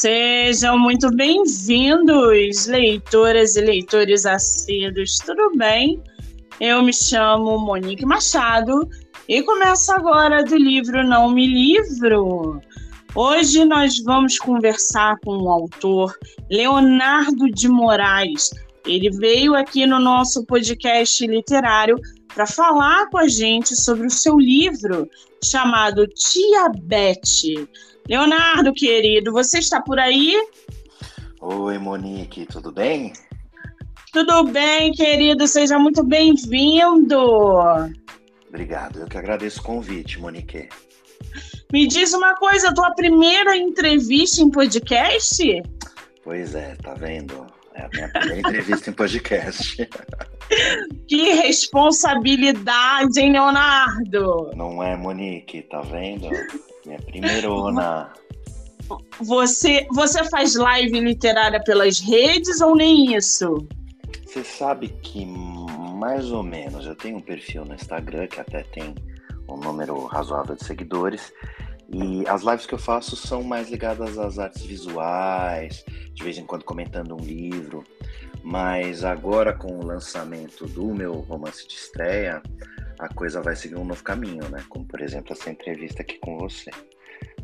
Sejam muito bem-vindos, leitoras e leitores assíduos, tudo bem? Eu me chamo Monique Machado e começo agora do livro Não Me Livro. Hoje nós vamos conversar com o autor Leonardo de Moraes. Ele veio aqui no nosso podcast literário para falar com a gente sobre o seu livro chamado Tia Bete. Leonardo, querido, você está por aí? Oi, Monique, tudo bem? Tudo bem, querido, seja muito bem-vindo. Obrigado, eu que agradeço o convite, Monique. Me diz uma coisa, tua primeira entrevista em podcast? Pois é, tá vendo? É a minha primeira entrevista em podcast. Que responsabilidade, hein, Leonardo? Não é, Monique, tá vendo? Minha primeirona. Você, você faz live literária pelas redes ou nem isso? Você sabe que mais ou menos eu tenho um perfil no Instagram que até tem um número razoável de seguidores. E as lives que eu faço são mais ligadas às artes visuais, de vez em quando comentando um livro. Mas agora, com o lançamento do meu romance de estreia, a coisa vai seguir um novo caminho, né? Como, por exemplo, essa entrevista aqui com você.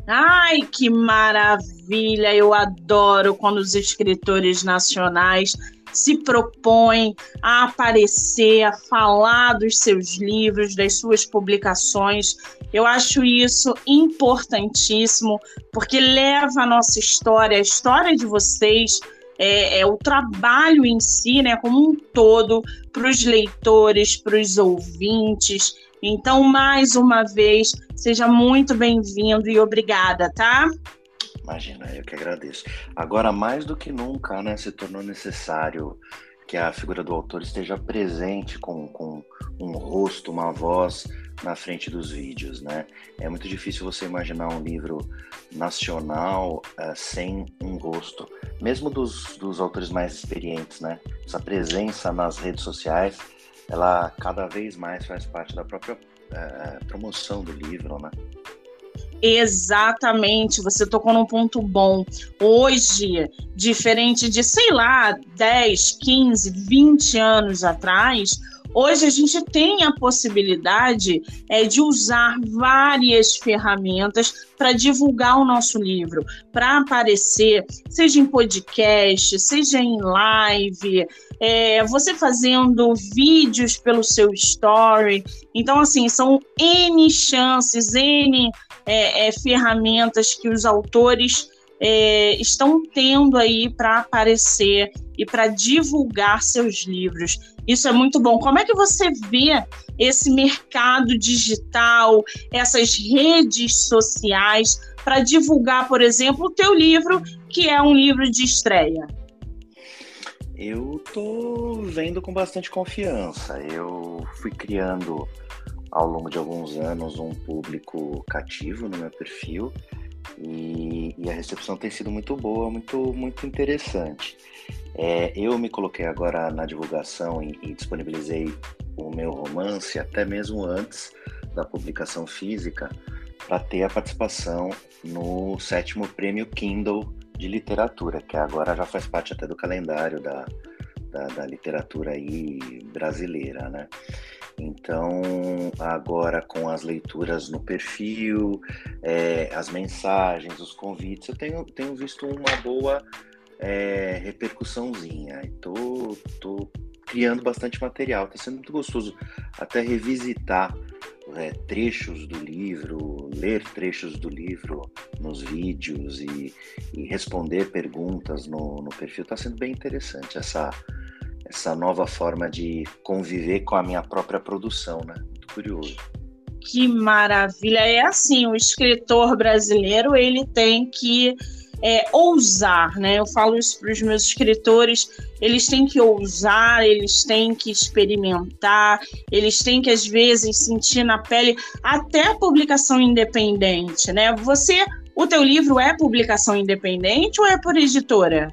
Ai, que maravilha! Eu adoro quando os escritores nacionais se propõem a aparecer, a falar dos seus livros, das suas publicações. Eu acho isso importantíssimo, porque leva a nossa história, a história de vocês, é, é o trabalho em si, né, como um todo, para os leitores, para os ouvintes. Então, mais uma vez, seja muito bem-vindo e obrigada, tá? Imagina, eu que agradeço. Agora, mais do que nunca, né, se tornou necessário que a figura do autor esteja presente com, com um rosto, uma voz na frente dos vídeos, né? É muito difícil você imaginar um livro nacional uh, sem um rosto, mesmo dos, dos autores mais experientes, né? Essa presença nas redes sociais, ela cada vez mais faz parte da própria uh, promoção do livro, né? Exatamente, você tocou num ponto bom. Hoje, diferente de, sei lá, 10, 15, 20 anos atrás, Hoje a gente tem a possibilidade é, de usar várias ferramentas para divulgar o nosso livro, para aparecer, seja em podcast, seja em live, é, você fazendo vídeos pelo seu story. Então, assim, são N chances, N é, é, ferramentas que os autores é, estão tendo aí para aparecer e para divulgar seus livros. Isso é muito bom. Como é que você vê esse mercado digital, essas redes sociais para divulgar, por exemplo, o teu livro, que é um livro de estreia? Eu tô vendo com bastante confiança. Eu fui criando ao longo de alguns anos um público cativo no meu perfil e, e a recepção tem sido muito boa, muito, muito interessante. É, eu me coloquei agora na divulgação e, e disponibilizei o meu romance até mesmo antes da publicação física para ter a participação no sétimo prêmio Kindle de literatura, que agora já faz parte até do calendário da, da, da literatura aí brasileira, né? Então, agora com as leituras no perfil, é, as mensagens, os convites, eu tenho, tenho visto uma boa é, repercussãozinha. Estou tô, tô criando bastante material, está sendo muito gostoso até revisitar é, trechos do livro, ler trechos do livro nos vídeos e, e responder perguntas no, no perfil. Está sendo bem interessante essa essa nova forma de conviver com a minha própria produção, né? Muito curioso. Que maravilha! É assim, o escritor brasileiro ele tem que é, ousar, né? Eu falo isso para os meus escritores, eles têm que ousar, eles têm que experimentar, eles têm que às vezes sentir na pele até publicação independente, né? Você, o teu livro é publicação independente ou é por editora?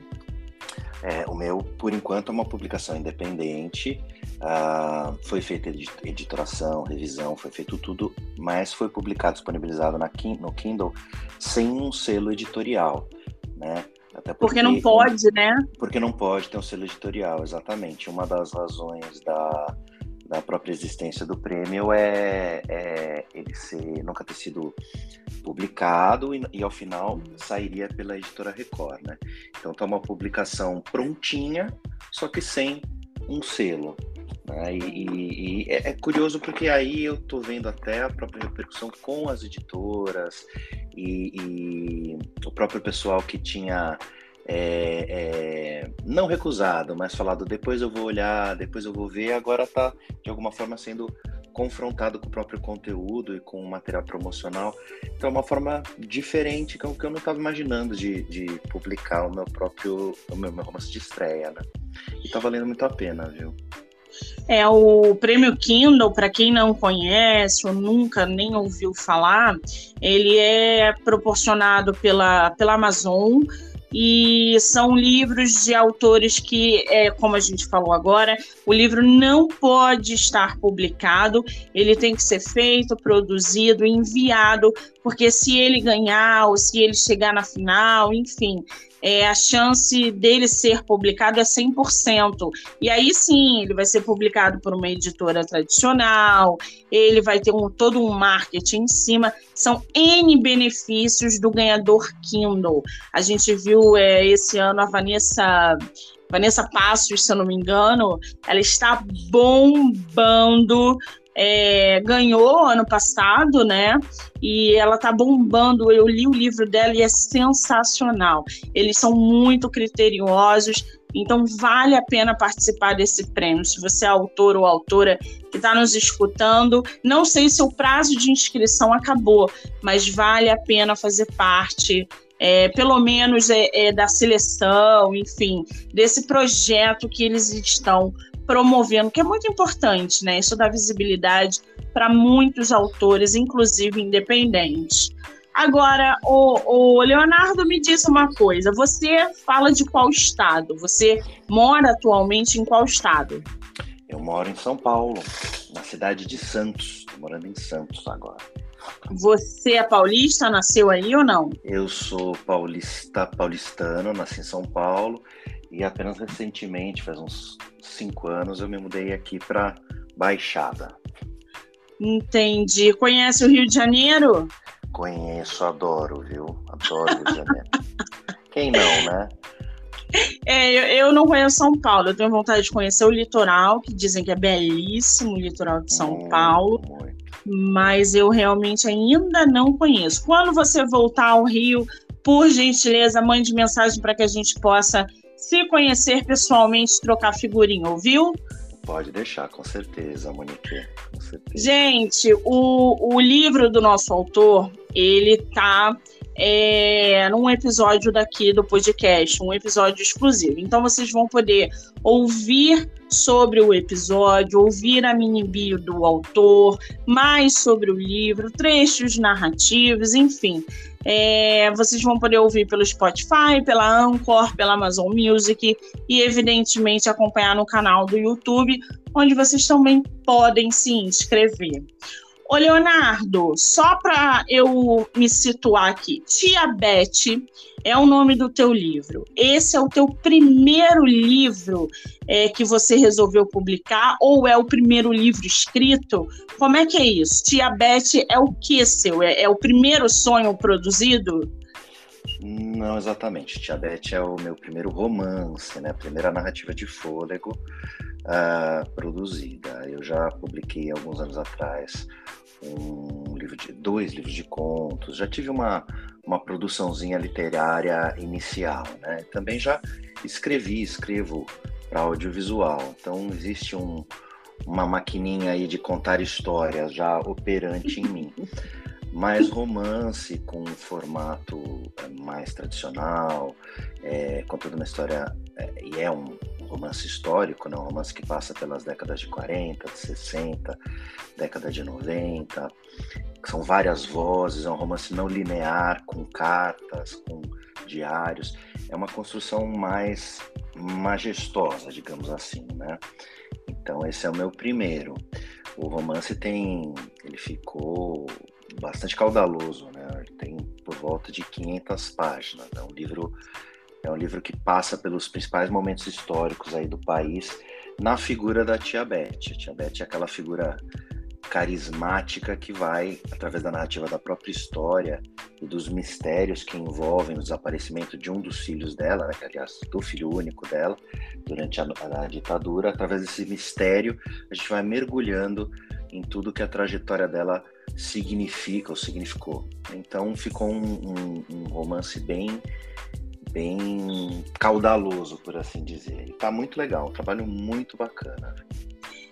É, o meu, por enquanto, é uma publicação independente. Uh, foi feita editoração, revisão, foi feito tudo, mas foi publicado, disponibilizado na, no Kindle sem um selo editorial. né? Até porque, porque não pode, né? Porque não pode ter um selo editorial, exatamente. Uma das razões da, da própria existência do prêmio é, é ele ser, nunca ter sido publicado e, e, ao final sairia pela editora Record, né? Então tá uma publicação prontinha, só que sem um selo. Né? E, e, e é, é, curioso porque aí eu tô vendo até a própria repercussão com as editoras e, o próprio pessoal que tinha é, é, não recusado, mas falado depois eu vou olhar, depois eu vou ver, agora está de alguma forma sendo confrontado com o próprio conteúdo e com o material promocional. Então é uma forma diferente que eu, que eu não estava imaginando de, de, publicar o meu próprio o meu, meu romance de estreia, né? E tá valendo muito a pena, viu? É o prêmio Kindle, para quem não conhece ou nunca nem ouviu falar, ele é proporcionado pela, pela Amazon e são livros de autores que, é, como a gente falou agora, o livro não pode estar publicado, ele tem que ser feito, produzido, enviado, porque se ele ganhar ou se ele chegar na final, enfim, é, a chance dele ser publicado é 100%. E aí sim, ele vai ser publicado por uma editora tradicional, ele vai ter um, todo um marketing em cima. São N benefícios do ganhador Kindle. A gente viu é, esse ano a Vanessa. Vanessa Passos, se eu não me engano, ela está bombando é, ganhou ano passado, né? E ela tá bombando. Eu li o livro dela e é sensacional. Eles são muito criteriosos, então vale a pena participar desse prêmio. Se você é autor ou autora que está nos escutando, não sei se o prazo de inscrição acabou, mas vale a pena fazer parte. É, pelo menos é, é, da seleção, enfim, desse projeto que eles estão promovendo, que é muito importante, né? Isso dá visibilidade para muitos autores, inclusive independentes. Agora, o, o, Leonardo me diz uma coisa: você fala de qual estado? Você mora atualmente em qual estado? Eu moro em São Paulo, na cidade de Santos. Estou morando em Santos agora. Você é paulista? Nasceu aí ou não? Eu sou paulista, paulistano, nasci em São Paulo e apenas recentemente, faz uns cinco anos, eu me mudei aqui para Baixada. Entendi. Conhece o Rio de Janeiro? Conheço, adoro, viu? Adoro o Rio de Janeiro. Quem não, né? É, eu, eu, não conheço São Paulo, eu tenho vontade de conhecer o litoral, que dizem que é belíssimo, o litoral de São hum, Paulo. Muito. Mas eu realmente ainda não conheço. Quando você voltar ao Rio, por gentileza, mande mensagem para que a gente possa se conhecer pessoalmente, trocar figurinha, ouviu? Pode deixar, com certeza, Monique. Com certeza. Gente, o, o livro do nosso autor, ele tá é, num episódio daqui do podcast, um episódio exclusivo. Então vocês vão poder ouvir sobre o episódio, ouvir a mini bio do autor, mais sobre o livro, trechos narrativos, enfim. É, vocês vão poder ouvir pelo Spotify, pela Anchor, pela Amazon Music e, evidentemente, acompanhar no canal do YouTube, onde vocês também podem se inscrever. Ô, Leonardo, só para eu me situar aqui, Tia Beth é o nome do teu livro. Esse é o teu primeiro livro é, que você resolveu publicar ou é o primeiro livro escrito? Como é que é isso? Tia Beth é o que seu? É, é o primeiro sonho produzido? Não exatamente. Tia Beth é o meu primeiro romance, né? A primeira narrativa de fôlego uh, produzida. Eu já publiquei alguns anos atrás um livro de dois livros de contos, já tive uma, uma produçãozinha literária inicial, né? Também já escrevi, escrevo para audiovisual. Então existe um, uma maquininha aí de contar histórias já operante em mim. mais romance com um formato é, mais tradicional, é, contando uma história, é, e é um romance histórico, né? um romance que passa pelas décadas de 40, de 60, década de 90, são várias vozes, é um romance não linear, com cartas, com diários, é uma construção mais majestosa, digamos assim, né? Então esse é o meu primeiro. O romance tem, ele ficou bastante caudaloso, né? Ele tem por volta de 500 páginas. É um livro é um livro que passa pelos principais momentos históricos aí do país na figura da Tia Beth. A Tia Beth é aquela figura carismática que vai, através da narrativa da própria história e dos mistérios que envolvem o desaparecimento de um dos filhos dela, né, que aliás do filho único dela, durante a, a, ditadura, através desse mistério, a gente vai mergulhando em tudo que a trajetória dela significa ou significou. Então ficou um, um, um romance bem bem caudaloso, por assim dizer. E tá muito legal, um trabalho muito bacana.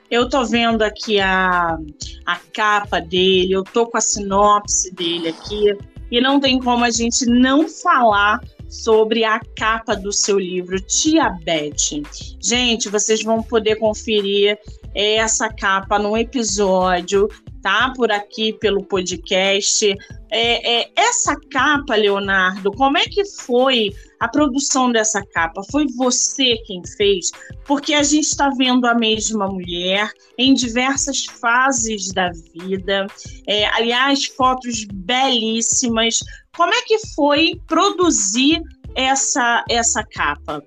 Eu tô vendo aqui a, a capa dele, eu tô com a sinopse dele aqui, e não tem como a gente não falar sobre a capa do seu livro, Tia Beth. Gente, vocês vão poder conferir essa capa no episódio tá? Por aqui pelo podcast. É, é, essa capa, Leonardo, como é que foi a produção dessa capa? Foi você quem fez? Porque a gente está vendo a mesma mulher em diversas fases da vida. É, aliás, fotos belíssimas. Como é que foi produzir essa, essa capa?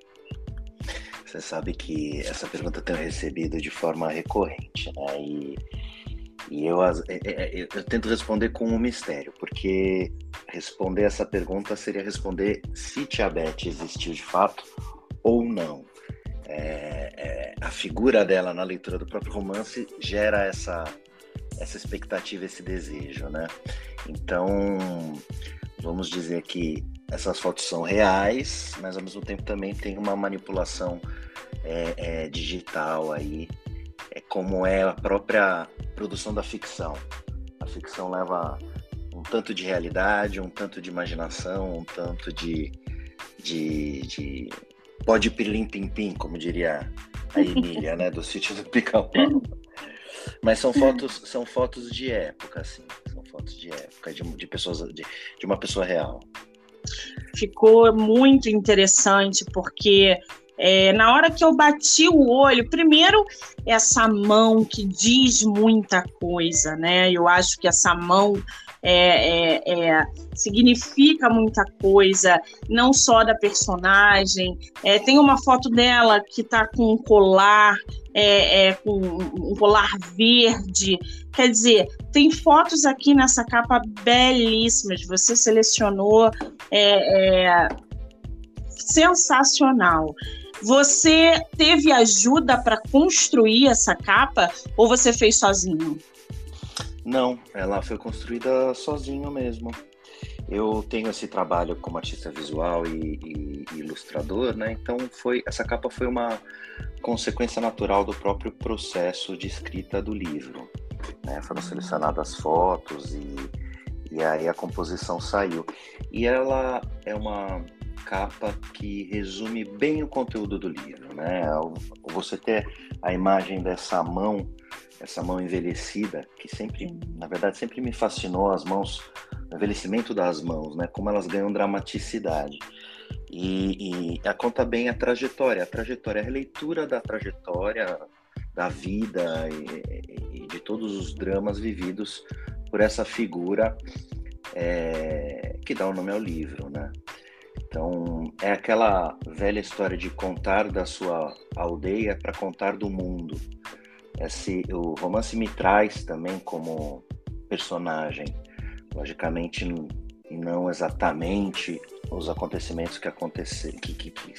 Você sabe que essa pergunta eu tenho recebido de forma recorrente, né? E e eu, é, é, é, eu, eu, tento responder com um mistério, porque responder essa pergunta seria responder se Tia Beth existiu de fato ou não. É, é, a figura dela na leitura do próprio romance gera essa, essa expectativa, esse desejo, né? Então, vamos dizer que essas fotos são reais, mas ao mesmo tempo também tem uma manipulação é, digital aí é como é a própria produção da ficção. A ficção leva um tanto de realidade, um tanto de imaginação, um tanto de. de, de... pode pilim pim pim, como diria a Emília, né, do sítio do Pica-Pau. Mas são fotos, são fotos de época, assim. São fotos de época, de, de pessoas, de, de uma pessoa real. Ficou muito interessante, porque é, na hora que eu bati o olho, primeiro, essa mão que diz muita coisa, né? Eu acho que essa mão é, é, é, significa muita coisa, não só da personagem. É, tem uma foto dela que está com um colar, é, é, com um colar verde. Quer dizer, tem fotos aqui nessa capa belíssimas. Você selecionou sensacional. Você teve ajuda para construir essa capa ou você fez sozinho? Não, ela foi construída sozinho mesmo. Eu tenho esse trabalho como artista visual e, e, ilustrador, né? Então foi essa capa foi uma consequência natural do próprio processo de escrita do livro. Né? Foram selecionadas fotos e, e aí a composição saiu. E ela é uma capa que resume bem o conteúdo do livro, né? Você ter a imagem dessa mão, essa mão envelhecida, que sempre, na verdade, sempre me fascinou as mãos, o envelhecimento das mãos, né? Como elas ganham dramaticidade. E, e a conta bem a trajetória, a trajetória, a releitura da trajetória da vida e, e de todos os dramas vividos por essa figura é, que dá o nome ao livro, né? Então, é aquela velha história de contar da sua aldeia para contar do mundo. Esse, o romance me traz também como personagem, logicamente não exatamente os acontecimentos que aconteceram, que, que, que,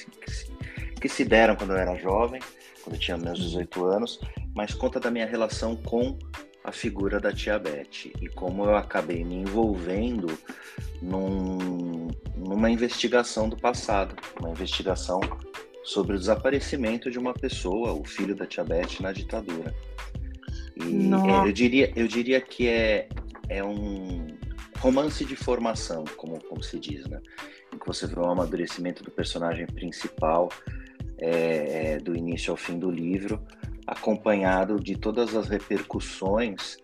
que, se deram quando eu era jovem, quando eu tinha meus 18 anos, mas conta da minha relação com a figura da tia Beth e como eu acabei me envolvendo num, numa investigação do passado, uma investigação sobre o desaparecimento de uma pessoa, o filho da tia Beth, na ditadura. E é, eu, diria, eu diria que é, é um romance de formação, como, como se diz, né? Em que você vê o amadurecimento do personagem principal é, é, do início ao fim do livro, acompanhado de todas as repercussões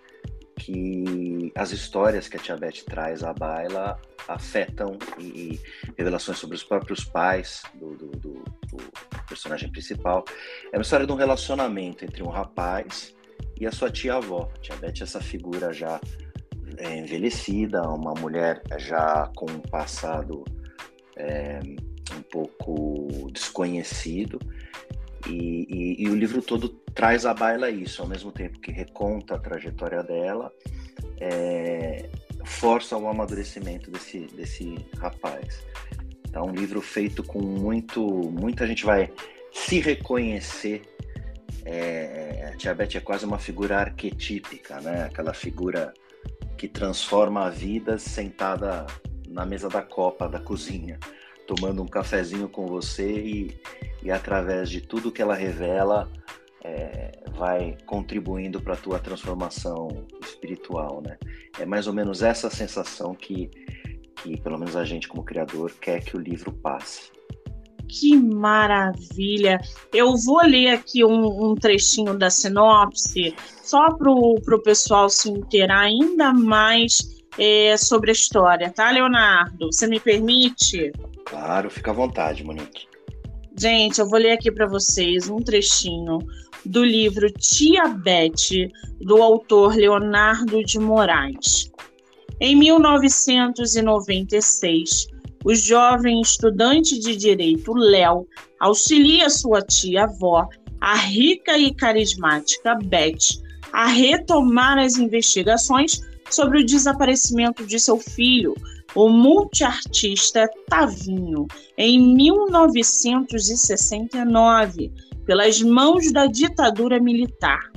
que as histórias que a Tia Beth traz à baila afetam e, e revelações sobre os próprios pais do, do, do, do, personagem principal. É uma história de um relacionamento entre um rapaz e a sua tia-avó. A Tia Beth é essa figura já é, envelhecida, uma mulher já com um passado é, um pouco desconhecido, e, e, e, o livro todo traz à baila isso, ao mesmo tempo que reconta a trajetória dela, é, força o amadurecimento desse, desse rapaz. Então, um livro feito com muito. Muita gente vai se reconhecer. É, a Tia Beth é quase uma figura arquetípica, né? Aquela figura que transforma a vida sentada na mesa da copa da cozinha, tomando um cafezinho com você e, e através de tudo que ela revela, é, vai contribuindo para a tua transformação espiritual, né? É mais ou menos essa sensação que, que, pelo menos a gente como criador, quer que o livro passe. Que maravilha! Eu vou ler aqui um, um trechinho da sinopse, só para o pessoal se inteirar ainda mais é, sobre a história, tá, Leonardo? Você me permite? Claro, fica à vontade, Monique. Gente, eu vou ler aqui para vocês um trechinho do livro Tia Bete, do autor Leonardo de Moraes. Em 1996, o jovem estudante de direito Léo auxilia sua tia-avó, a rica e carismática Beth, a retomar as investigações sobre o desaparecimento de seu filho, o multiartista Tavinho, em 1969, pelas mãos da ditadura militar.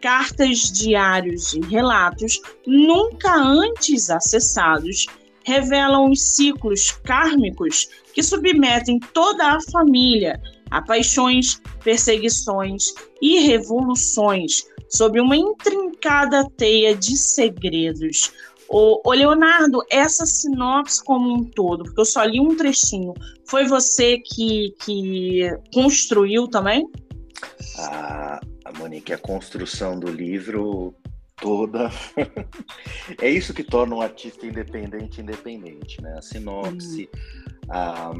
Cartas, diários e relatos nunca antes acessados revelam os ciclos kármicos que submetem toda a família a paixões, perseguições e revoluções sob uma intrincada teia de segredos. O, o, Leonardo, essa sinopse como um todo, porque eu só li um trechinho, foi você que, que construiu também? A, a Monique, a construção do livro toda. é isso que torna um artista independente independente, né? A sinopse, hum. a,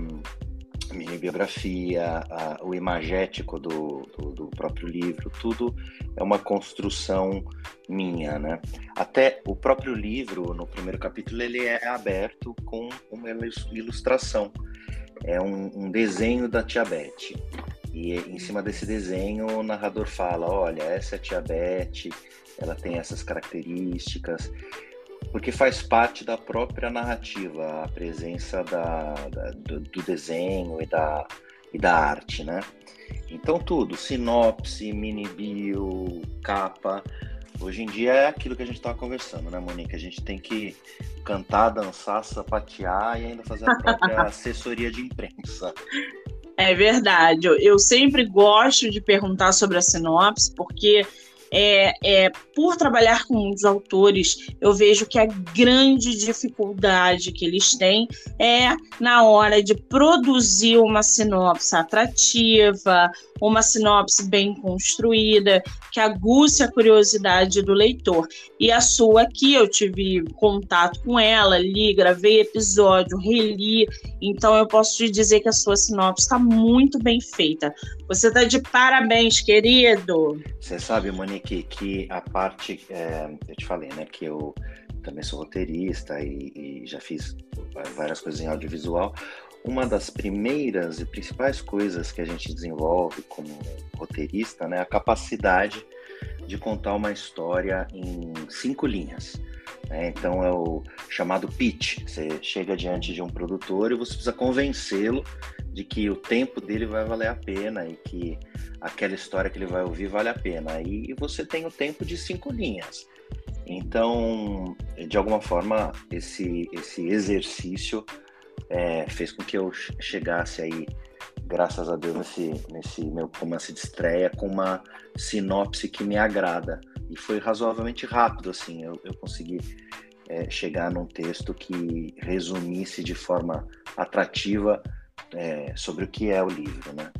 minha biografia, a, o imagético do, do, do, próprio livro, tudo é uma construção minha, né? Até o próprio livro, no primeiro capítulo, ele é aberto com uma ilustração. É um, um desenho da Tia. E em cima desse desenho, o narrador fala: olha, essa é a Tia ela tem essas características porque faz parte da própria narrativa, a presença da, da do, do, desenho e da, e da arte, né? Então tudo, sinopse, mini bio, capa, hoje em dia é aquilo que a gente estava conversando, né, Monique? A gente tem que cantar, dançar, sapatear e ainda fazer a própria assessoria de imprensa. É verdade. Eu sempre gosto de perguntar sobre a sinopse, porque é, é, por trabalhar com muitos autores, eu vejo que a grande dificuldade que eles têm é na hora de produzir uma sinopse atrativa, uma sinopse bem construída, que aguce a curiosidade do leitor. E a sua aqui, eu tive contato com ela, li, gravei episódio, reli, então eu posso te dizer que a sua sinopse está muito bem feita. Você está de parabéns, querido. Você sabe, Monique, que a parte, é, eu te falei, né, que eu também sou roteirista e, e já fiz várias coisas em audiovisual uma das primeiras e principais coisas que a gente desenvolve como roteirista né, é a capacidade de contar uma história em cinco linhas. Né? Então é o chamado pitch. Você chega diante de um produtor e você precisa convencê-lo de que o tempo dele vai valer a pena e que aquela história que ele vai ouvir vale a pena. E você tem o tempo de cinco linhas. Então, de alguma forma, esse, esse exercício é, fez com que eu chegasse aí, graças a Deus, nesse, nesse meu romance de estreia com uma sinopse que me agrada. E foi razoavelmente rápido, assim, eu, eu consegui é, chegar num texto que resumisse de forma atrativa é, sobre o que é o livro, né?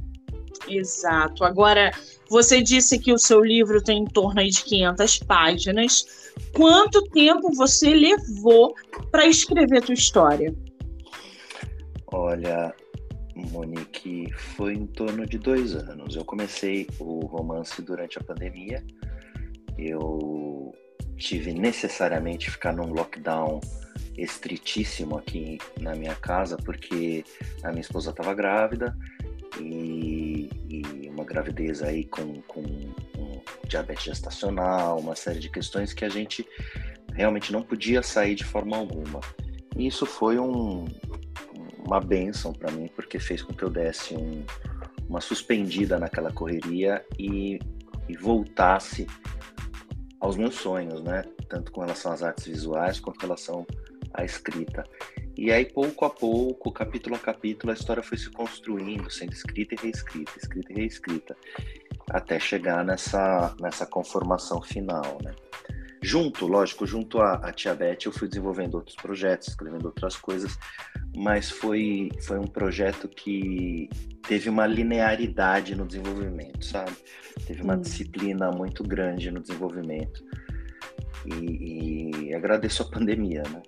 Exato. Agora, você disse que o seu livro tem em torno de 500 páginas. Quanto tempo você levou para escrever a tua história? Olha, Monique, foi em torno de dois anos. Eu comecei o romance durante a pandemia. Eu tive necessariamente ficar num lockdown estritíssimo aqui na minha casa, porque a minha esposa estava grávida e, e, uma gravidez aí com, com diabetes gestacional, uma série de questões que a gente realmente não podia sair de forma alguma. E isso foi um, uma benção para mim, porque fez com que eu desse um, uma suspendida naquela correria e, e voltasse aos meus sonhos, né? Tanto com relação às artes visuais quanto com relação à escrita. E aí, pouco a pouco, capítulo a capítulo, a história foi se construindo, sendo escrita e reescrita, escrita e reescrita, até chegar nessa, nessa conformação final, né? Junto, lógico, junto à, à Tia Beth, eu fui desenvolvendo outros projetos, escrevendo outras coisas, mas foi, foi um projeto que teve uma linearidade no desenvolvimento, sabe? Teve uma hum. disciplina muito grande no desenvolvimento. E, e agradeço a pandemia, né?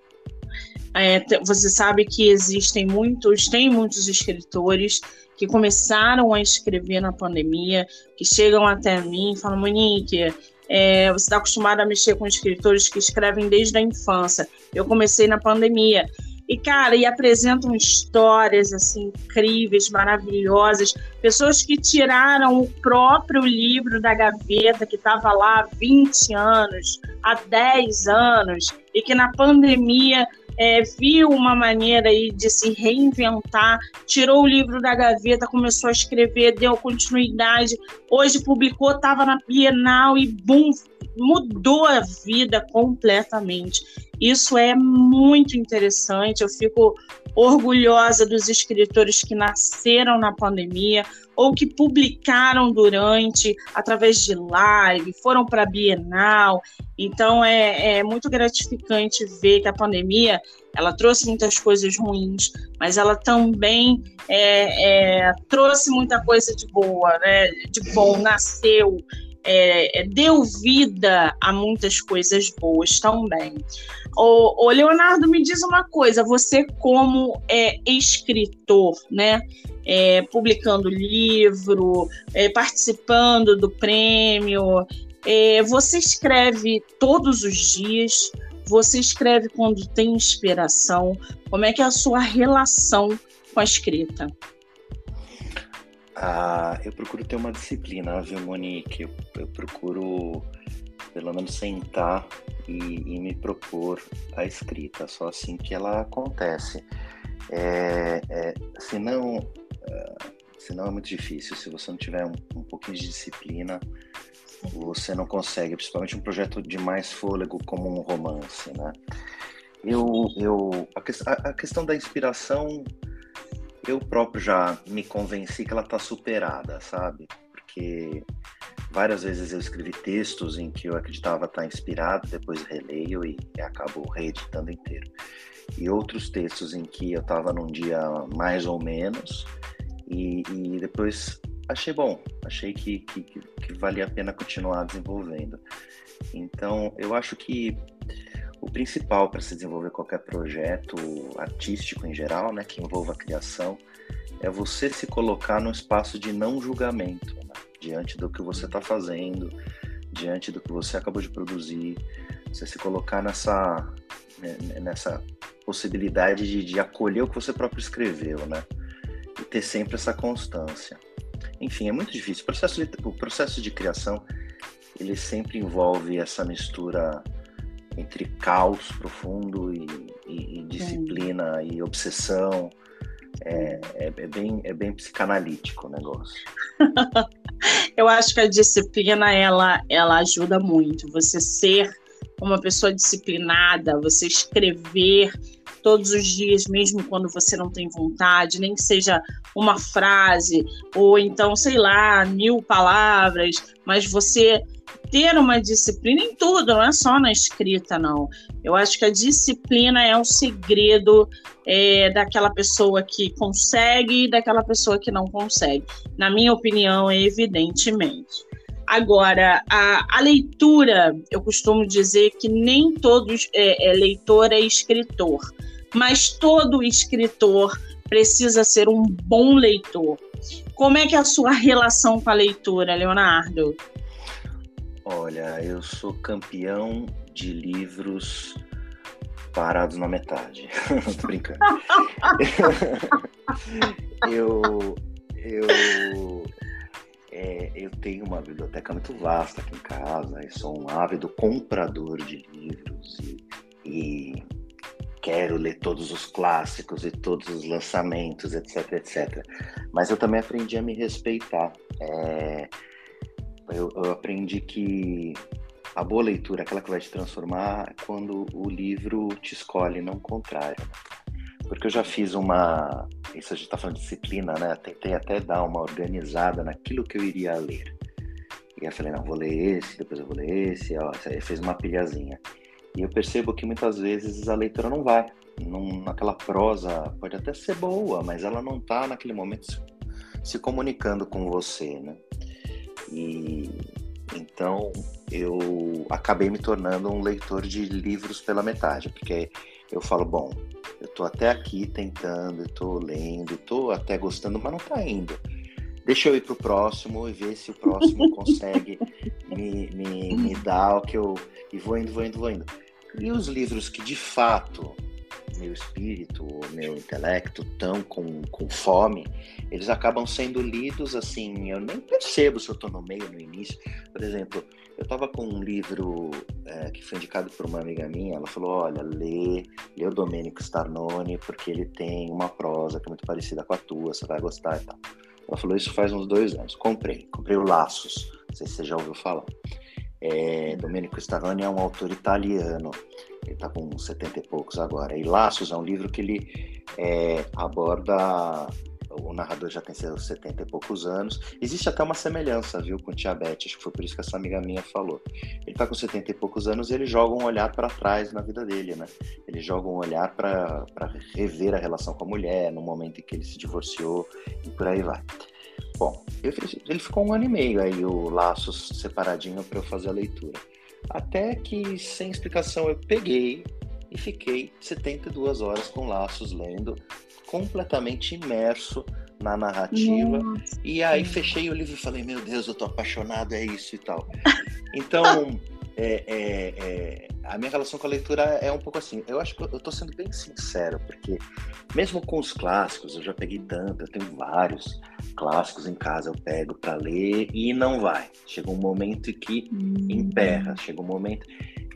É, você sabe que existem muitos, tem muitos escritores que começaram a escrever na pandemia, que chegam até mim e falam, Monique, é, você está acostumado a mexer com escritores que escrevem desde a infância. Eu comecei na pandemia. E, cara, e apresentam histórias assim incríveis, maravilhosas. Pessoas que tiraram o próprio livro da gaveta, que estava lá há 20 anos, há 10 anos, e que na pandemia é, viu uma maneira aí de se reinventar, tirou o livro da gaveta, começou a escrever, deu continuidade, hoje publicou, estava na Bienal e bum, mudou a vida completamente. Isso é muito interessante, eu fico orgulhosa dos escritores que nasceram na pandemia ou que publicaram durante, através de live, foram para a Bienal. Então é, é muito gratificante ver que a pandemia ela trouxe muitas coisas ruins, mas ela também é, é, trouxe muita coisa de boa, né? De bom, nasceu, é, é, deu vida a muitas coisas boas também. O, o, Leonardo, me diz uma coisa: você, como é, escritor, né? É, publicando livro, é, participando do prêmio, é, você escreve todos os dias? Você escreve quando tem inspiração? Como é que é a sua relação com a escrita? Ah, eu procuro ter uma disciplina, viu, Monique? Eu, eu procuro, pelo menos, sentar e, e, me propor a escrita. Só assim que ela acontece. É, é, senão, é, senão é muito difícil. Se você não tiver um, um pouquinho de disciplina, você não consegue, principalmente um projeto de mais fôlego como um romance, né? Eu, eu, a, a questão da inspiração eu próprio já me convenci que ela está superada, sabe? Porque várias vezes eu escrevi textos em que eu acreditava estar inspirado, depois releio e, acabo reeditando inteiro. E outros textos em que eu estava num dia mais ou menos e, e depois achei bom, achei que, que, que valia a pena continuar desenvolvendo. Então, eu acho que o principal para se desenvolver qualquer projeto artístico em geral, né, que envolva a criação, é você se colocar num espaço de não julgamento, né, diante do que você está fazendo, diante do que você acabou de produzir, você se colocar nessa né, nessa possibilidade de, de acolher o que você próprio escreveu, né, e ter sempre essa constância. Enfim, é muito difícil. O processo de, o processo de criação ele sempre envolve essa mistura entre caos profundo e, e, e disciplina e obsessão. É, é, bem, é bem psicanalítico o negócio. Eu acho que a disciplina ela, ela ajuda muito. Você ser uma pessoa disciplinada, você escrever todos os dias, mesmo quando você não tem vontade, nem que seja uma frase, ou então, sei lá, mil palavras, mas você ter uma disciplina em tudo, não é só na escrita, não. Eu acho que a disciplina é o segredo é, daquela pessoa que consegue e daquela pessoa que não consegue. Na minha opinião, evidentemente. Agora, a, a leitura, eu costumo dizer que nem todo é, é, leitor é escritor, mas todo escritor precisa ser um bom leitor. Como é que é a sua relação com a leitura, Leonardo? Olha, eu sou campeão de livros parados na metade. Tô brincando. eu, eu, é, eu tenho uma biblioteca muito vasta aqui em casa e sou um ávido comprador de livros e, e quero ler todos os clássicos e todos os lançamentos, etc, etc. Mas eu também aprendi a me respeitar. É, eu, eu aprendi que a boa leitura, aquela que vai te transformar, é quando o livro te escolhe, não o contrário. Porque eu já fiz uma. Isso a gente está falando de disciplina, né? Tentei até dar uma organizada naquilo que eu iria ler. E eu falei, não, vou ler esse, depois eu vou ler esse, ó, fez uma pilhazinha. E eu percebo que muitas vezes a leitura não vai. Naquela prosa pode até ser boa, mas ela não está naquele momento se, se comunicando com você, né? E então eu acabei me tornando um leitor de livros pela metade, porque eu falo, bom, eu estou até aqui tentando, estou lendo, estou até gostando, mas não está indo. Deixa eu ir para o próximo e ver se o próximo consegue me, me, me dar o que eu. E vou indo, vou indo, vou indo. E os livros que de fato meu espírito, meu intelecto tão com, com fome, eles acabam sendo lidos assim, eu nem percebo se eu estou no meio, no início. Por exemplo, eu estava com um livro é, que foi indicado por uma amiga minha, ela falou, olha, lê, lê o Domênico Starnone, porque ele tem uma prosa que é muito parecida com a tua, você vai gostar e tal. Ela falou isso faz uns dois anos. Comprei, comprei o Laços, não sei se você já ouviu falar. É, Domenico Starrone é um autor italiano, ele está com 70 e poucos agora. E Laços é um livro que ele é, aborda. O narrador já tem seus 70 e poucos anos. Existe até uma semelhança, viu, com Tiabete. Acho que foi por isso que essa amiga minha falou. Ele está com 70 e poucos anos e ele joga um olhar para trás na vida dele, né? Ele joga um olhar para rever a relação com a mulher, no momento em que ele se divorciou e por aí vai. Bom, fiz, ele ficou um ano e meio aí, o Laços separadinho para eu fazer a leitura. Até que, sem explicação, eu peguei e fiquei 72 horas com Laços lendo, completamente imerso na narrativa. Nossa. E aí fechei o livro e falei: Meu Deus, eu tô apaixonado, é isso e tal. Então. É, é, é, a minha relação com a leitura é um pouco assim. Eu acho que eu estou sendo bem sincero, porque mesmo com os clássicos, eu já peguei tanto, eu tenho vários clássicos em casa, eu pego para ler e não vai. Chega um momento que hum. emperra, chega um momento.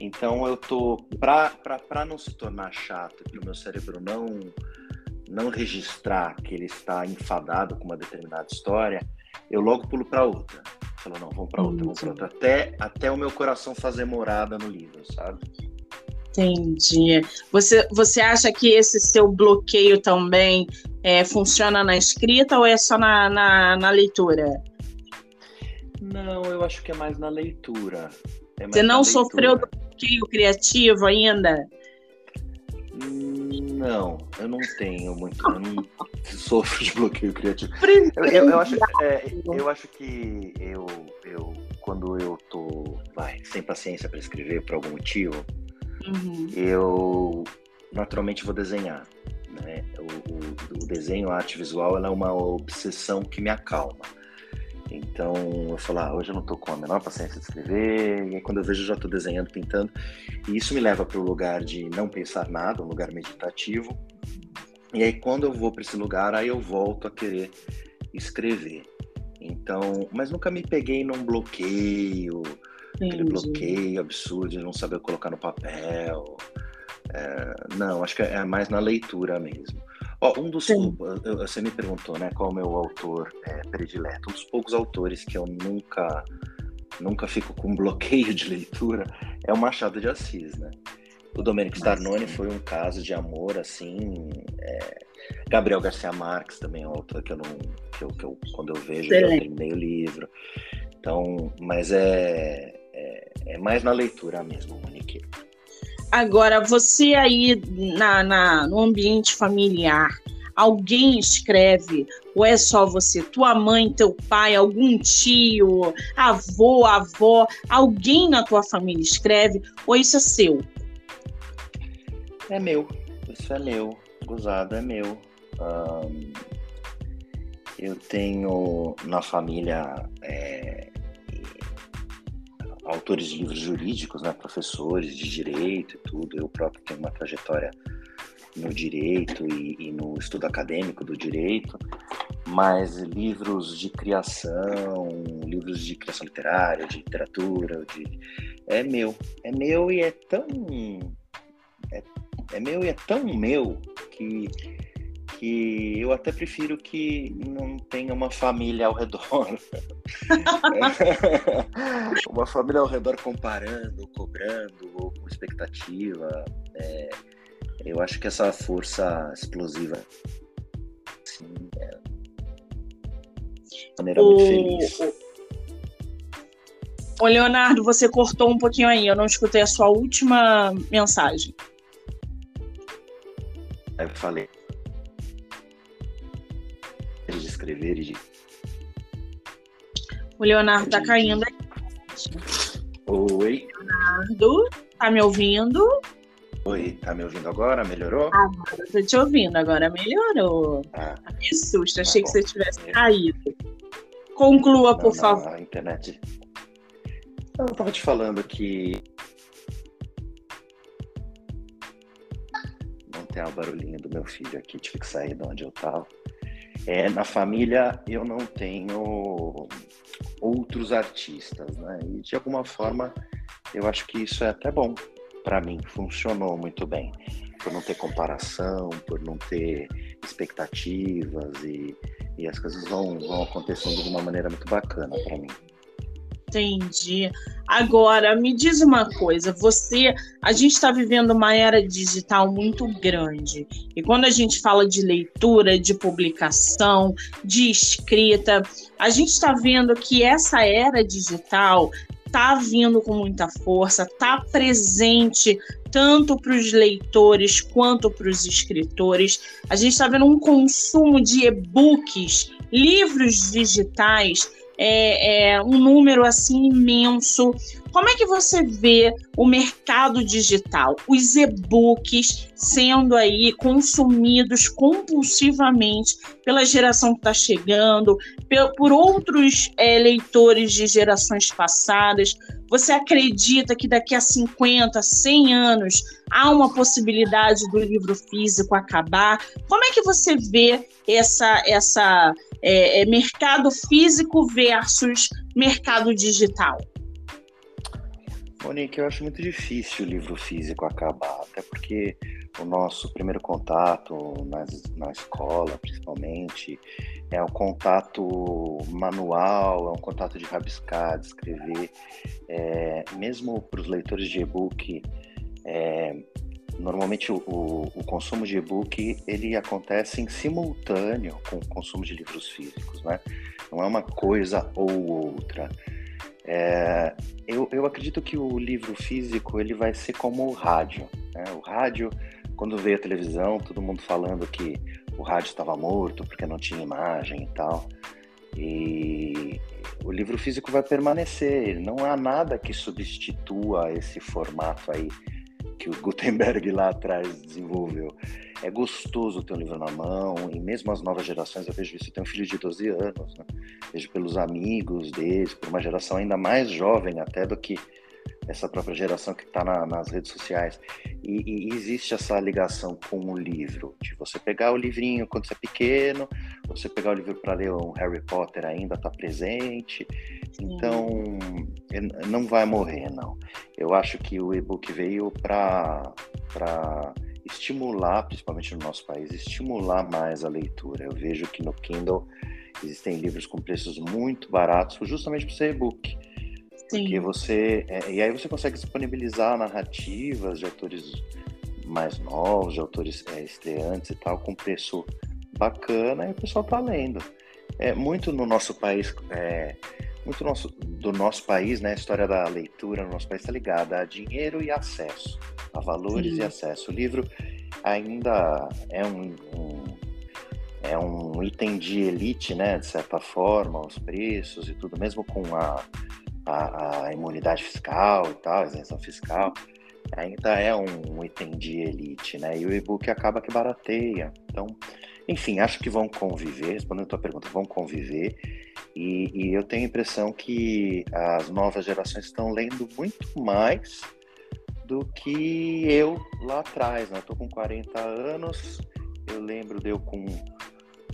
Então eu tô para não se tornar chato, para o meu cérebro não não registrar que ele está enfadado com uma determinada história, eu logo pulo para outra. Falou, não, vamos para outra, vamos para outra. Até, até o meu coração fazer morada no livro, sabe? Entendi. Você, você acha que esse seu bloqueio também é, funciona na escrita ou é só na, na, na, leitura? Não, eu acho que é mais na leitura. É mais você não sofreu do bloqueio criativo ainda? Não, eu não tenho muito. Eu não sofro de bloqueio criativo. Eu, eu, eu, acho, é, eu acho que eu, eu, quando eu tô vai, sem paciência para escrever por algum motivo, uhum. eu naturalmente vou desenhar. Né? O, o, o desenho, a arte visual, ela é uma obsessão que me acalma. Então eu falo, ah, hoje eu não estou com a menor paciência de escrever, e aí, quando eu vejo eu já estou desenhando, pintando, e isso me leva para o lugar de não pensar nada, um lugar meditativo. E aí quando eu vou para esse lugar, aí eu volto a querer escrever. Então, mas nunca me peguei num bloqueio, Entendi. aquele bloqueio absurdo de não saber colocar no papel. É, não, acho que é mais na leitura mesmo. Ó, um dos. Sim. Você me perguntou, né, qual é o meu autor é, predileto. Um dos poucos autores que eu nunca, nunca fico com bloqueio de leitura é o Machado de Assis, né? O Domenico Starnone foi um caso de amor, assim. É... Gabriel Garcia Marques também é um autor que eu não. Que eu, que eu quando eu vejo, eu terminei o livro. Então, mas é, é, é mais na leitura mesmo, Monique. Agora, você aí na, na, no ambiente familiar, alguém escreve, ou é só você, tua mãe, teu pai, algum tio, avô, avó, alguém na tua família escreve, ou isso é seu? É meu, isso é meu, gozado é meu. Um, eu tenho na família é, autores de livros jurídicos, né, professores de direito e tudo. Eu próprio tenho uma trajetória no direito e, e no estudo acadêmico do direito, mas livros de criação, livros de criação literária, de literatura, de... é meu, é meu e é tão é, é meu e é tão meu que que eu até prefiro que não tenha uma família ao redor. uma família ao redor comparando, cobrando, ou com expectativa. É, eu acho que essa força explosiva assim, é de maneira o... muito feliz. Ô, Leonardo, você cortou um pouquinho aí, eu não escutei a sua última mensagem. Eu falei escrever e de... O Leonardo tá caindo aí. Oi. Leonardo, tá me ouvindo? Oi, tá me ouvindo agora? Melhorou? Agora tô te ouvindo, agora melhorou. Ah, que susto, tá achei bom. que você tivesse caído. Conclua, não, por não, favor. A internet. Eu tava te falando que. Não tem o barulhinho do meu filho aqui, tive que sair de onde eu tava. É, na família eu não tenho outros artistas, né? E de alguma forma eu acho que isso é até bom, para mim, funcionou muito bem. Por não ter comparação, por não ter expectativas e, e as coisas vão, vão acontecendo de uma maneira muito bacana para mim. Entendi. Agora, me diz uma coisa, você, a gente está vivendo uma era digital muito grande. E quando a gente fala de leitura, de publicação, de escrita, a gente está vendo que essa era digital está vindo com muita força, está presente tanto para os leitores quanto para os escritores. A gente está vendo um consumo de e-books, livros digitais é, é, um número assim imenso. Como é que você vê o mercado digital, os e-books sendo aí consumidos compulsivamente pela geração que está chegando, por outros é, leitores de gerações passadas? Você acredita que daqui a 50, 100 anos há uma possibilidade do livro físico acabar? Como é que você vê essa, essa é, é, mercado físico versus mercado digital? Monique, eu acho muito difícil o livro físico acabar, até porque o nosso primeiro contato nas, na escola, principalmente, é um contato manual, é um contato de rabiscar, de escrever. É, mesmo para os leitores de e-book, é, Normalmente o, o, consumo de e-book ele acontece em simultâneo com o consumo de livros físicos, né? Não é uma coisa ou outra. É, eu, eu acredito que o livro físico ele vai ser como o rádio. Né? O rádio, quando veio a televisão, todo mundo falando que o rádio estava morto porque não tinha imagem e tal. E o livro físico vai permanecer. Não há nada que substitua esse formato aí que o Gutenberg lá atrás desenvolveu. É gostoso ter um livro na mão, e mesmo as novas gerações, eu vejo isso, eu tenho um filho de 12 anos, né? vejo pelos amigos deles, por uma geração ainda mais jovem até do que essa própria geração que está na, nas redes sociais. E, e, existe essa ligação com o livro, de você pegar o livrinho quando você é pequeno, você pegar o livro para ler um Harry Potter ainda está presente. Então, não vai morrer, não. Eu acho que o e-book veio para estimular, principalmente no nosso país, estimular mais a leitura. Eu vejo que no Kindle existem livros com preços muito baratos, justamente por ser e-book. Porque você. É, e aí você consegue disponibilizar narrativas de autores mais novos, de autores é, estreantes e tal, com preço bacana e o pessoal tá lendo. É, muito no nosso país, é, muito nosso, do nosso país, né, a história da leitura no nosso país está ligada a dinheiro e acesso, a valores Sim. e acesso. O livro ainda é um, um, é um item de elite, né, de certa forma, os preços e tudo, mesmo com a a, a imunidade fiscal e tal, a isenção fiscal, ainda é um item de elite, né? E o e-book acaba que barateia. Então, enfim, acho que vão conviver, respondendo a tua pergunta, vão conviver. E, e, eu tenho a impressão que as novas gerações estão lendo muito mais do que eu lá atrás. Né? Eu tô com 40 anos, eu lembro de eu com,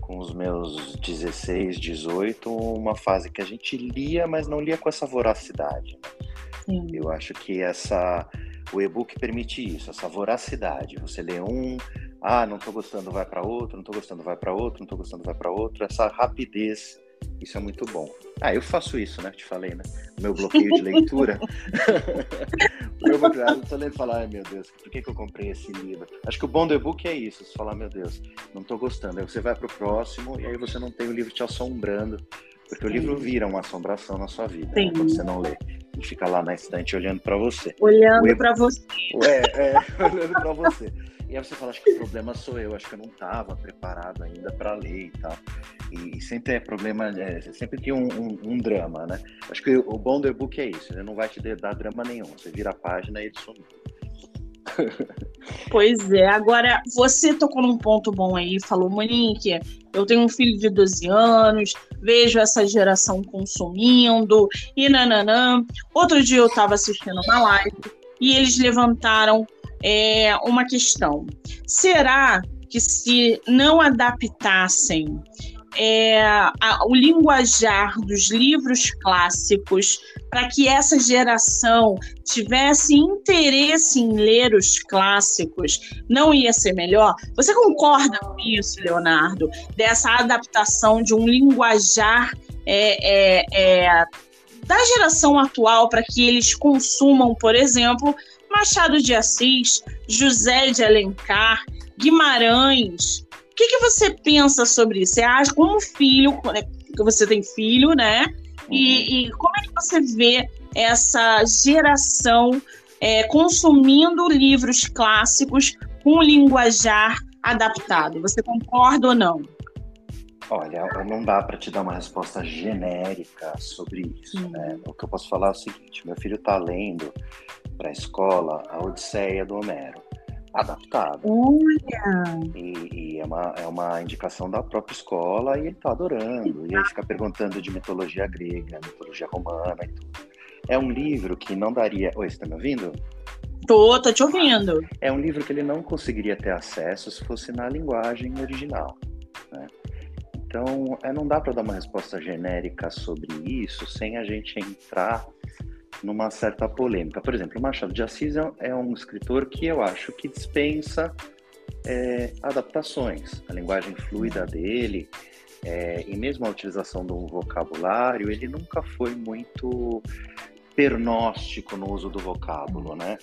com os meus 16, 18, uma fase que a gente lia, mas não lia com essa voracidade. Né? Eu acho que essa o e-book permite isso, essa voracidade. Você lê um, ah, não estou gostando, vai para outro, não estou gostando, vai para outro, não estou gostando, vai para outro. Essa rapidez, isso é muito bom. Ah, eu faço isso, né? Te falei, né? Meu bloqueio de leitura. eu tô lendo falar, ai meu Deus, por que, que eu comprei esse livro? Acho que o bom do e-book é isso, você falar, meu Deus, não estou gostando. Aí você vai para o próximo e aí você não tem o livro te assombrando. Porque Sim. o livro vira uma assombração na sua vida, né? quando você não lê. E fica lá na estante olhando para você. Olhando para você. É, é, olhando para você. E aí você fala, acho que o problema sou eu, acho que eu não estava preparado ainda para ler e tal. E, sempre é problema, é, sempre tem um, um, um, drama, né? Acho que o bom do e-book é isso, ele não vai te dar drama nenhum. Você vira a página e ele sumiu. Pois é, agora você tocou num ponto bom aí, falou, Monique, eu tenho um filho de 12 anos, vejo essa geração consumindo, e nananã. Outro dia eu estava assistindo uma live e eles levantaram é, uma questão. Será que se não adaptassem é, a, o linguajar dos livros clássicos para que essa geração tivesse interesse em ler os clássicos, não ia ser melhor? Você concorda com isso, Leonardo? Dessa adaptação de um linguajar é, é, é da geração atual para que eles consumam, por exemplo, Machado de Assis, José de Alencar, Guimarães. O que, que você pensa sobre isso? Você acha, como filho, né, que você tem filho, né? E, e, como é que você vê essa geração é, consumindo livros clássicos com linguajar adaptado? Você concorda ou não? Olha, não dá para te dar uma resposta genérica sobre isso. Né? O que eu posso falar é o seguinte: meu filho está lendo para a escola a Odisseia do Homero, adaptado. Olha! E, e, é, uma, é uma indicação da própria escola e ele está adorando. E aí fica perguntando de mitologia grega, mitologia romana e tudo. É um livro que não daria. Oi, você está me ouvindo? Tô, tô te ouvindo. É um livro que ele não conseguiria ter acesso se fosse na linguagem original. Né? Então, é, não dá para dar uma resposta genérica sobre isso sem a gente entrar numa certa polêmica. Por exemplo, Machado de Assis é, é um escritor que eu acho que dispensa é, adaptações. A linguagem fluida dele é, e mesmo a utilização de um vocabulário, ele nunca foi muito pernóstico no uso do vocábulo, né?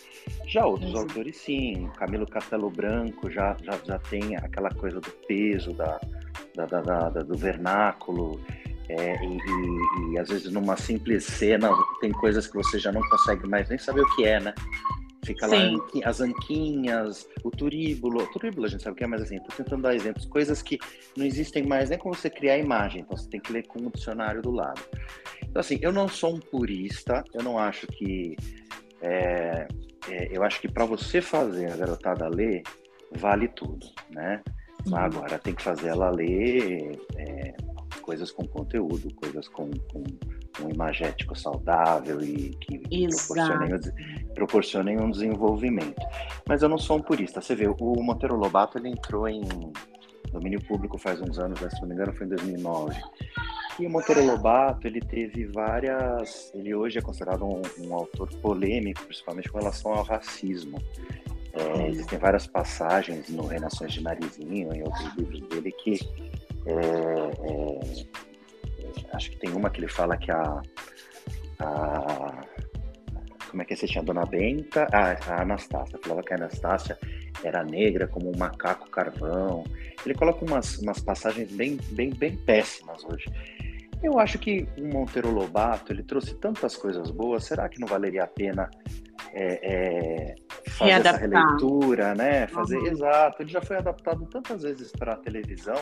Já outros uhum. autores, sim. Camilo Castelo Branco já, já, já tem aquela coisa do peso da, da, da, da do vernáculo. É, e, e, e, às vezes numa simples cena tem coisas que você já não consegue mais nem saber o que é, né? Fica Sim. lá as anquinhas, o turíbulo. O turíbulo a gente sabe o que é, mas assim, tô tentando dar exemplos. Coisas que não existem mais nem como você criar a imagem, então você tem que ler com o dicionário do lado. Então, assim, eu não sou um purista, eu não acho que. É, é, eu acho que para você fazer a garotada ler, vale tudo, né? Uhum. Agora tem que fazer ela ler é, coisas com conteúdo, coisas com, com um imagético saudável e que proporcionem, proporcionem, um desenvolvimento. Mas eu não sou um purista. Você vê, o Monteiro Lobato ele entrou em domínio público faz uns anos, se não me engano foi em 2009. E o Monteiro Lobato ele teve várias. Ele hoje é considerado um, um autor polêmico, principalmente com relação ao racismo. É, existem várias passagens no Renações de Narizinho, em outros livros dele, que acho que tem uma que ele fala que a, a como é que você tinha? A Dona Benta, ah, a Anastácia, falava que a Anastácia era negra como um macaco carvão. Ele coloca umas, umas passagens bem, bem, bem péssimas hoje. Eu acho que o Monteiro Lobato ele trouxe tantas coisas boas. Será que não valeria a pena é, é, fazer Readaptar. essa releitura, né? Fazer uhum. exato. Ele já foi adaptado tantas vezes para a televisão.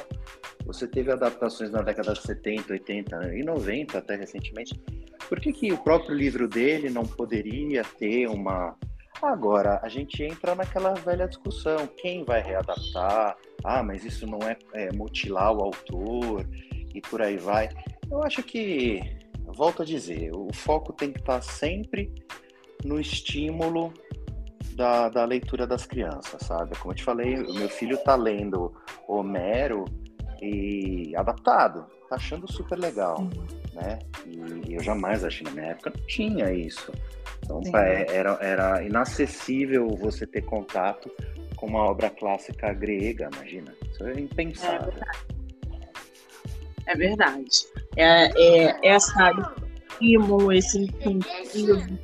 Você teve adaptações na década de 70, 80 e 90 até recentemente. Por que, que o próprio livro dele não poderia ter uma Agora, a gente entra naquela velha discussão: quem vai readaptar? Ah, mas isso não é, é mutilar o autor e por aí vai. Eu acho que, volto a dizer, o foco tem que estar sempre no estímulo da, da leitura das crianças, sabe? Como eu te falei, o meu filho está lendo Homero e adaptado, tá achando super legal, né? E eu jamais achei na minha época não tinha isso. Então era, era inacessível você ter contato com uma obra clássica grega, imagina. Isso é impensável. É verdade. É, é, é essa estímulo, esse incentivo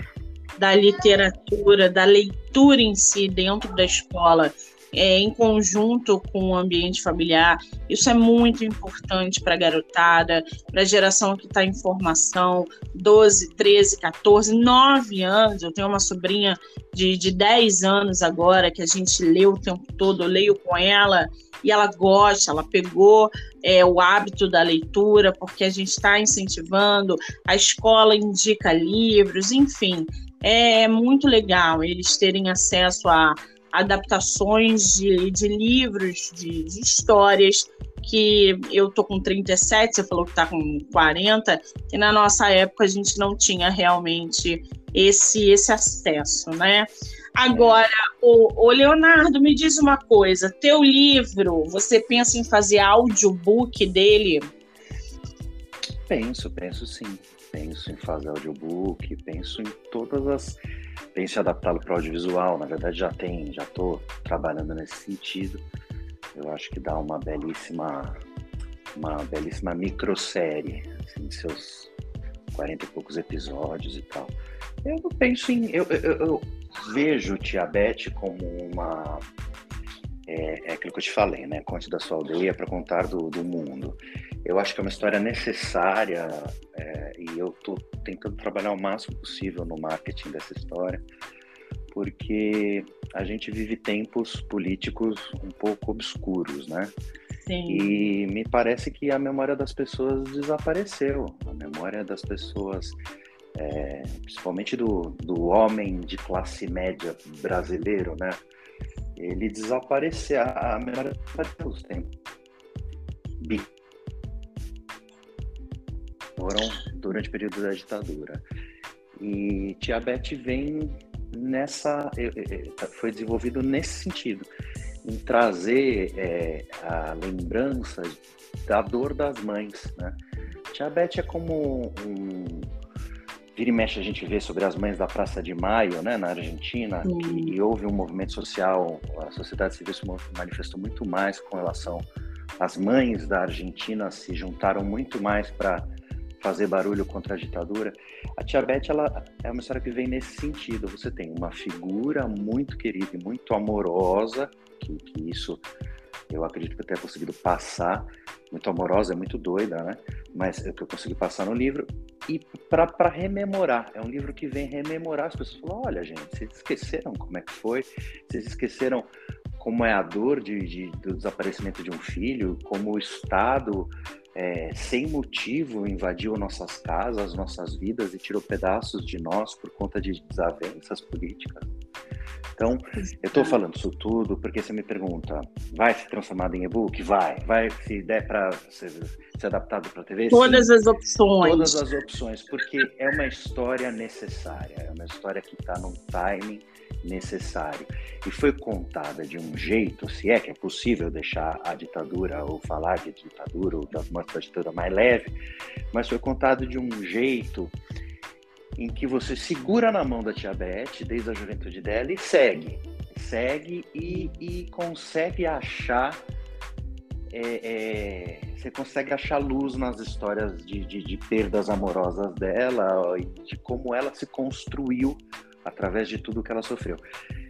da literatura, da leitura em si dentro da escola, é, em conjunto com o ambiente familiar. Isso é muito importante para a garotada, para a geração que está em formação, 12, 13, 14, 9 anos. Eu tenho uma sobrinha de, de 10 anos agora, que a gente lê o tempo todo, eu leio com ela, e ela gosta, ela pegou é, o hábito da leitura, porque a gente está incentivando, a escola indica livros, enfim. É muito legal eles terem acesso a adaptações de, de livros, de, de, histórias, que eu tô com 37, você falou que tá com 40, e na nossa época a gente não tinha realmente esse, esse acesso, né? Agora, o, o Leonardo, me diz uma coisa, teu livro, você pensa em fazer audiobook dele? Penso, penso sim. Penso em fazer audiobook, penso em todas as penso em adaptá-lo para audiovisual, na verdade já tem, já estou trabalhando nesse sentido. Eu acho que dá uma belíssima, uma belíssima microsérie, assim, de seus 40 e poucos episódios e tal. Eu penso em. Eu, eu, eu vejo como uma. É, é, aquilo que eu te falei, né? Conte da sua aldeia para contar do, do mundo. Eu acho que é uma história necessária é, e eu estou tentando trabalhar o máximo possível no marketing dessa história, porque a gente vive tempos políticos um pouco obscuros, né? Sim. E me parece que a memória das pessoas desapareceu. A memória das pessoas, é, principalmente do, do homem de classe média brasileiro, né? Ele desapareceu. A memória dos tempos foram durante o período da ditadura. E Tia Beth vem nessa. Tá, foi desenvolvido nesse sentido, em trazer é, a lembrança da dor das mães. Né? Tia Beth é como um. Vira e mexe a gente vê sobre as mães da Praça de Maio, né, na Argentina, que houve um movimento social, a sociedade civil se manifestou muito mais com relação às mães da Argentina se juntaram muito mais para fazer barulho contra a ditadura. A Tia Beth, ela é uma história que vem nesse sentido. Você tem uma figura muito querida e muito amorosa, que, que isso eu acredito que eu tenha conseguido passar, muito amorosa, é muito doida, né? Mas é o que eu consegui passar no livro. E para rememorar, é um livro que vem rememorar. As pessoas falam: olha, gente, vocês esqueceram como é que foi, vocês esqueceram como é a dor de, de do desaparecimento de um filho, como o Estado é, sem motivo invadiu nossas casas, nossas vidas e tirou pedaços de nós por conta de desavenças políticas. Então, eu estou falando isso tudo porque você me pergunta, vai ser transformado em e-book? Vai. Vai, se der para ser, ser, adaptado para TV? Todas Sim. as opções. Todas as opções, porque é uma história necessária, é uma história que está num timing necessário. E foi contada de um jeito, se é que é possível deixar a ditadura ou falar de ditadura ou das mortes da ditadura mais leve, mas foi contado de um jeito em que você segura na mão da tia Beth desde a juventude dela e segue. Segue e, e consegue achar. É, é, você consegue achar luz nas histórias de, de, de perdas amorosas dela e de como ela se construiu através de tudo que ela sofreu.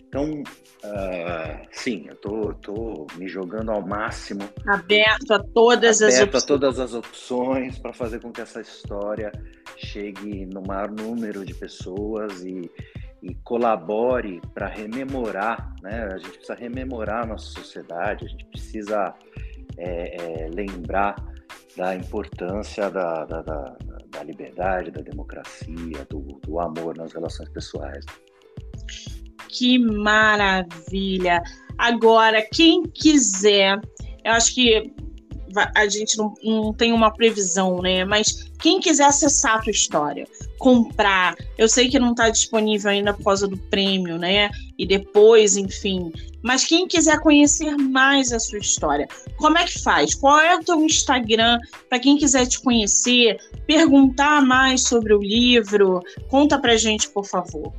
Então, uh, sim, eu tô, tô me jogando ao máximo. Aberto a todas aberto as opções. a todas as opções para fazer com que essa história chegue no maior número de pessoas e, e colabore para rememorar, né? A gente precisa rememorar a nossa sociedade, a gente precisa é, é, lembrar da importância da, da, da, da, liberdade, da democracia, do, do amor nas relações pessoais. Que maravilha! Agora, quem quiser, eu acho que a gente não, não, tem uma previsão, né? Mas quem quiser acessar a tua história, comprar, eu sei que não está disponível ainda por causa do prêmio, né? E depois, enfim. Mas quem quiser conhecer mais a sua história, como é que faz? Qual é o teu Instagram para quem quiser te conhecer, perguntar mais sobre o livro? Conta pra gente, por favor.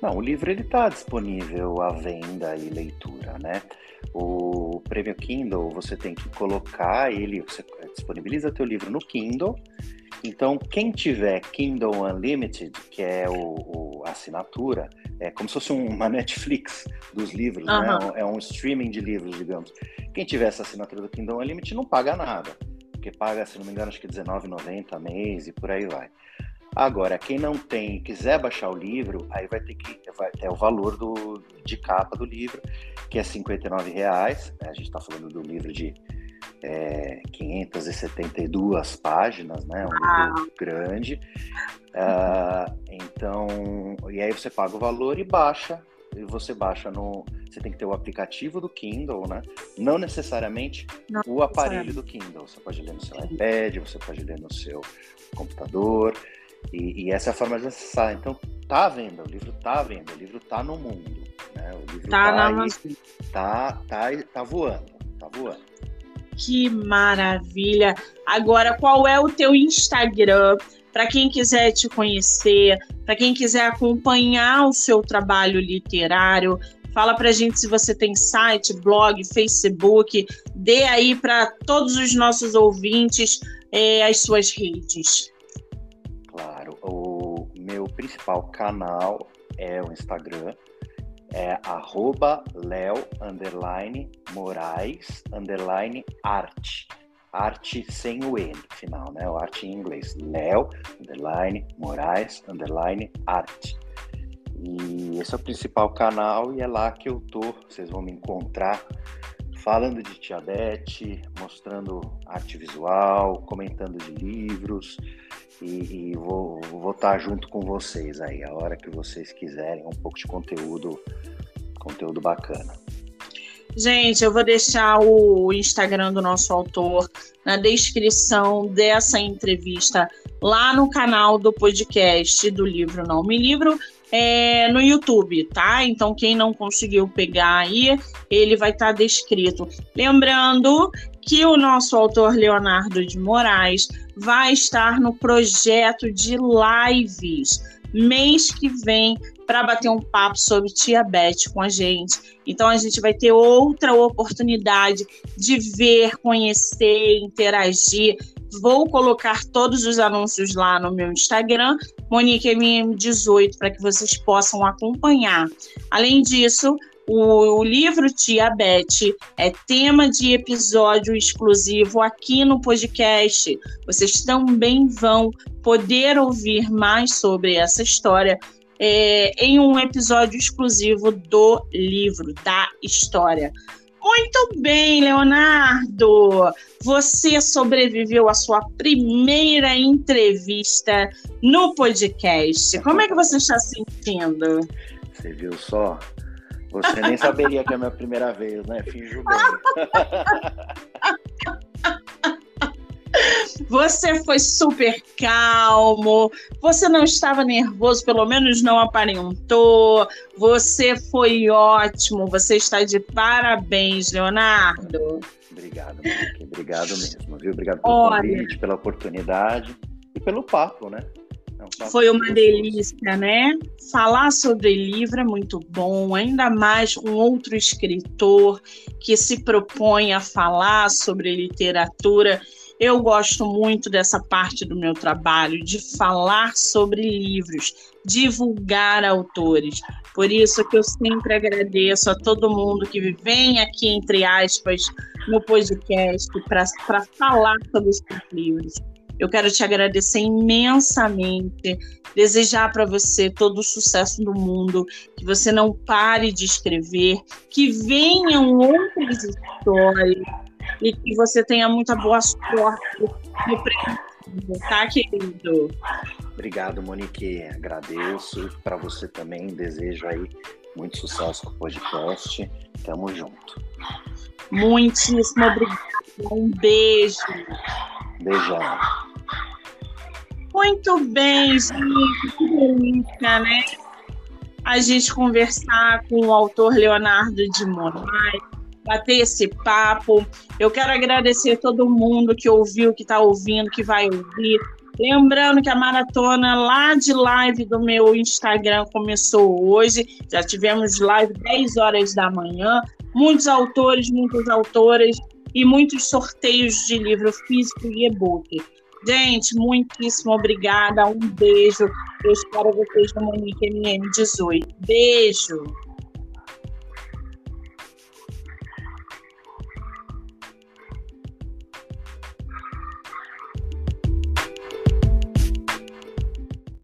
Não, o livro ele está disponível à venda e leitura, né? O prêmio Kindle você tem que colocar ele, você disponibiliza teu livro no Kindle. Então, quem tiver Kindle Unlimited, que é o, o a assinatura, é como se fosse uma Netflix dos livros, uhum. né? É um streaming de livros, digamos. Quem tiver essa assinatura do Kindle Unlimited não paga nada, porque paga, se não me engano, acho que R$19,90 mês e por aí vai. Agora, quem não tem quiser baixar o livro, aí vai ter que vai, é o valor do, de capa do livro, que é R$ reais. Né? A gente está falando do livro de é, 572 páginas, né? Um ah. livro grande. Então, e aí você paga o valor e baixa. E você baixa no. Você tem que ter o aplicativo do Kindle, né? Não necessariamente Não, o aparelho do Kindle. Você pode ler no seu iPad, você pode ler no seu computador. E, e, essa é a forma de acessar. Então, tá à venda, o livro tá à venda, o livro tá no mundo. Né? O livro tá, tá, aí, tá, tá, tá voando, tá voando. Que maravilha! Agora, qual é o teu Instagram? Para quem quiser te conhecer, para quem quiser acompanhar o seu trabalho literário, fala para gente se você tem site, blog, Facebook, dê aí para todos os nossos ouvintes é, as suas redes principal canal é o Instagram, é arroba leo, underline, moraes, underline, arte. Arte sem o E no final, né? O arte em inglês. Leo, underline, moraes, underline, arte. E esse é o principal canal e é lá que eu tô. Vocês vão me encontrar falando de Tia Beth, mostrando arte visual, comentando de livros, e, e vou, estar tá junto com vocês aí, a hora que vocês quiserem, um pouco de conteúdo, conteúdo bacana. Gente, eu vou deixar o Instagram do nosso autor na descrição dessa entrevista lá no canal do podcast do livro Não Me Livro, é, no YouTube, tá? Então, quem não conseguiu pegar aí, ele vai estar tá descrito. Lembrando que o nosso autor Leonardo de Moraes vai estar no projeto de lives mês que vem para bater um papo sobre Tia Beth com a gente. Então a gente vai ter outra oportunidade de ver, conhecer, interagir. Vou colocar todos os anúncios lá no meu Instagram, MoniqueMM18, para que vocês possam acompanhar. Além disso, o, o, livro Tia Beth é tema de episódio exclusivo aqui no podcast. Vocês também vão poder ouvir mais sobre essa história é, em um episódio exclusivo do livro, da história. Muito bem, Leonardo! Você sobreviveu à sua primeira entrevista no podcast. Como é que você está se sentindo? Você viu só? Você nem saberia que é a minha primeira vez, né? Finjo bem. Você foi super calmo, você não estava nervoso, pelo menos não aparentou. Você foi ótimo, você está de parabéns, Leonardo. Obrigado, Monique. Obrigado mesmo, viu? Obrigado pelo Olha, convite, pela oportunidade e pelo papo, né? Foi uma delícia, né? Falar sobre livro é muito bom, ainda mais com outro escritor que se propõe a falar sobre literatura. Eu gosto muito dessa parte do meu trabalho, de falar sobre livros, divulgar autores. Por isso que eu sempre agradeço a todo mundo que vem aqui, entre aspas, no podcast para falar sobre os livros. Eu quero te agradecer imensamente, desejar para você todo o sucesso do mundo, que você não pare de escrever, que venham outras histórias e que você tenha muita boa sorte no prêmio, tá, querido? Obrigado, Monique. Agradeço. Para você também, desejo aí muito sucesso com o podcast. Tamo junto. Muitíssimo obrigada Um beijo. Beijão. Muito bem, gente. Que delícia, né? A gente conversar com o autor Leonardo de Moraes, bater esse papo. Eu quero agradecer todo mundo que ouviu, que está ouvindo, que vai ouvir. Lembrando que a maratona lá de live do meu Instagram começou hoje. Já tivemos live 10 horas da manhã. Muitos autores, muitas autoras e muitos sorteios de livro físico e e-book. Gente, muitíssimo obrigada. Um beijo. Eu espero vocês no Monique MM18. Beijo.